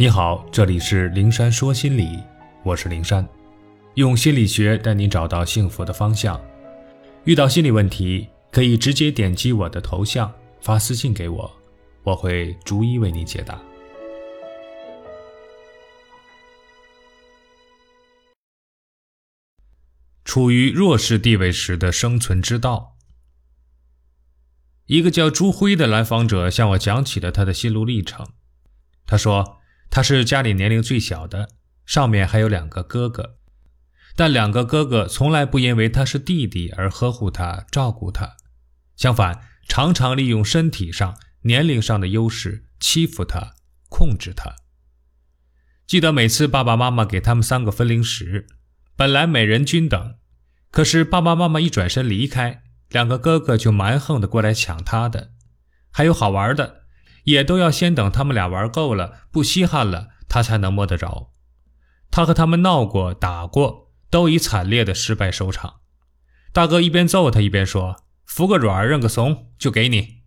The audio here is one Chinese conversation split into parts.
你好，这里是灵山说心理，我是灵山，用心理学带你找到幸福的方向。遇到心理问题，可以直接点击我的头像发私信给我，我会逐一为你解答。处于弱势地位时的生存之道。一个叫朱辉的来访者向我讲起了他的心路历程。他说。他是家里年龄最小的，上面还有两个哥哥，但两个哥哥从来不因为他是弟弟而呵护他、照顾他，相反，常常利用身体上、年龄上的优势欺负他、控制他。记得每次爸爸妈妈给他们三个分零食，本来每人均等，可是爸爸妈妈一转身离开，两个哥哥就蛮横的过来抢他的，还有好玩的。也都要先等他们俩玩够了，不稀罕了，他才能摸得着。他和他们闹过、打过，都以惨烈的失败收场。大哥一边揍他，一边说：“服个软，认个怂，就给你。”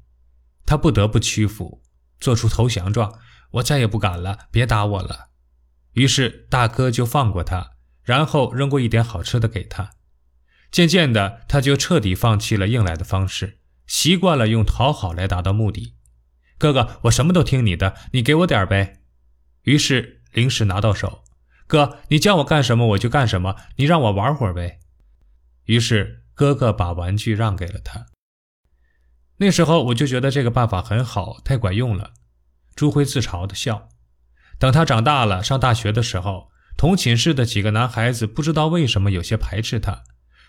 他不得不屈服，做出投降状：“我再也不敢了，别打我了。”于是大哥就放过他，然后扔过一点好吃的给他。渐渐的，他就彻底放弃了硬来的方式，习惯了用讨好来达到目的。哥哥，我什么都听你的，你给我点呗。于是零食拿到手，哥，你叫我干什么我就干什么，你让我玩会儿呗。于是哥哥把玩具让给了他。那时候我就觉得这个办法很好，太管用了。朱辉自嘲的笑。等他长大了，上大学的时候，同寝室的几个男孩子不知道为什么有些排斥他，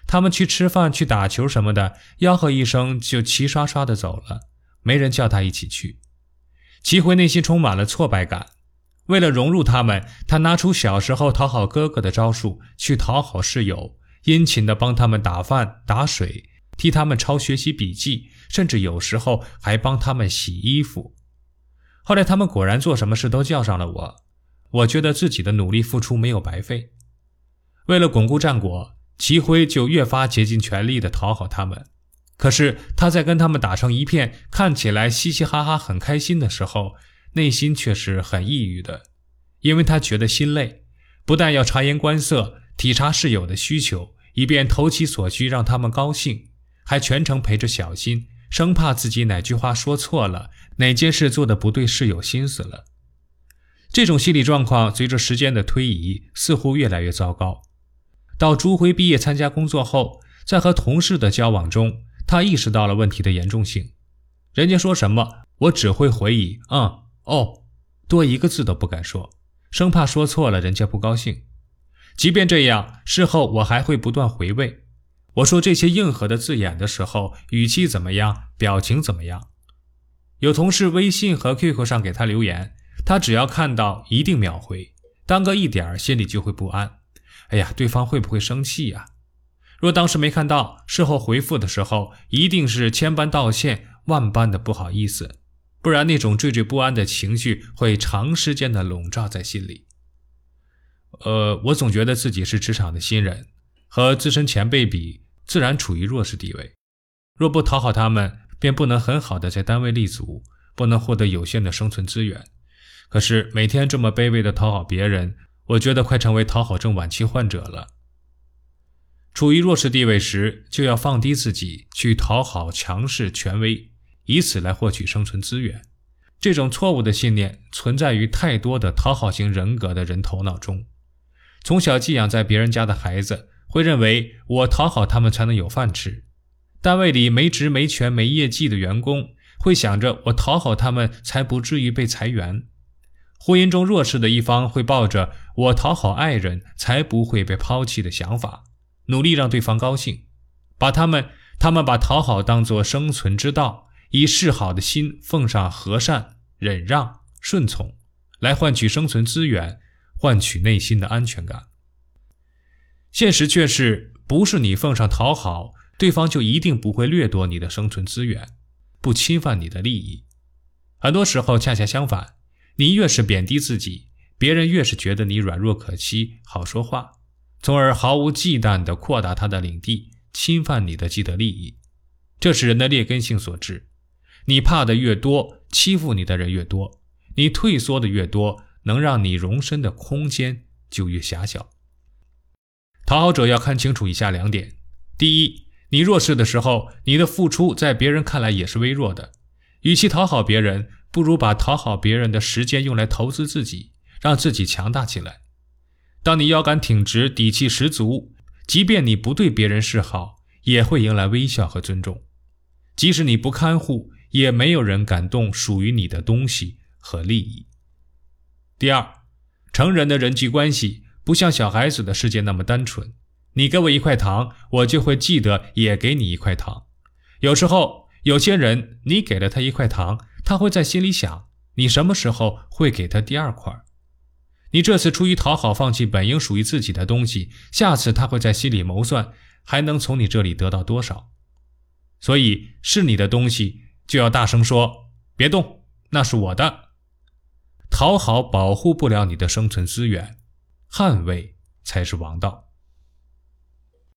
他们去吃饭、去打球什么的，吆喝一声就齐刷刷的走了，没人叫他一起去。齐辉内心充满了挫败感，为了融入他们，他拿出小时候讨好哥哥的招数去讨好室友，殷勤地帮他们打饭、打水，替他们抄学习笔记，甚至有时候还帮他们洗衣服。后来他们果然做什么事都叫上了我，我觉得自己的努力付出没有白费。为了巩固战果，齐辉就越发竭尽全力地讨好他们。可是他在跟他们打成一片，看起来嘻嘻哈哈、很开心的时候，内心却是很抑郁的，因为他觉得心累，不但要察言观色、体察室友的需求，以便投其所需让他们高兴，还全程陪着小心，生怕自己哪句话说错了，哪件事做的不对室友心思了。这种心理状况随着时间的推移，似乎越来越糟糕。到朱辉毕业参加工作后，在和同事的交往中，他意识到了问题的严重性，人家说什么，我只会回以“嗯”“哦”，多一个字都不敢说，生怕说错了人家不高兴。即便这样，事后我还会不断回味，我说这些硬核的字眼的时候，语气怎么样，表情怎么样。有同事微信和 QQ 上给他留言，他只要看到一定秒回，耽搁一点心里就会不安。哎呀，对方会不会生气呀？若当时没看到，事后回复的时候，一定是千般道歉，万般的不好意思，不然那种惴惴不安的情绪会长时间的笼罩在心里。呃，我总觉得自己是职场的新人，和资深前辈比，自然处于弱势地位。若不讨好他们，便不能很好的在单位立足，不能获得有限的生存资源。可是每天这么卑微的讨好别人，我觉得快成为讨好症晚期患者了。处于弱势地位时，就要放低自己，去讨好强势权威，以此来获取生存资源。这种错误的信念存在于太多的讨好型人格的人头脑中。从小寄养在别人家的孩子，会认为我讨好他们才能有饭吃；单位里没职没权没业绩的员工，会想着我讨好他们才不至于被裁员；婚姻中弱势的一方会抱着我讨好爱人才不会被抛弃的想法。努力让对方高兴，把他们他们把讨好当作生存之道，以示好的心奉上和善、忍让、顺从，来换取生存资源，换取内心的安全感。现实却是，不是你奉上讨好，对方就一定不会掠夺你的生存资源，不侵犯你的利益。很多时候恰恰相反，你越是贬低自己，别人越是觉得你软弱可欺，好说话。从而毫无忌惮地扩大他的领地，侵犯你的既得利益，这是人的劣根性所致。你怕的越多，欺负你的人越多；你退缩的越多，能让你容身的空间就越狭小。讨好者要看清楚以下两点：第一，你弱势的时候，你的付出在别人看来也是微弱的。与其讨好别人，不如把讨好别人的时间用来投资自己，让自己强大起来。当你腰杆挺直、底气十足，即便你不对别人示好，也会迎来微笑和尊重。即使你不看护，也没有人敢动属于你的东西和利益。第二，成人的人际关系不像小孩子的世界那么单纯。你给我一块糖，我就会记得也给你一块糖。有时候，有些人你给了他一块糖，他会在心里想：你什么时候会给他第二块？你这次出于讨好放弃本应属于自己的东西，下次他会在心里谋算，还能从你这里得到多少？所以，是你的东西就要大声说：“别动，那是我的。”讨好保护不了你的生存资源，捍卫才是王道。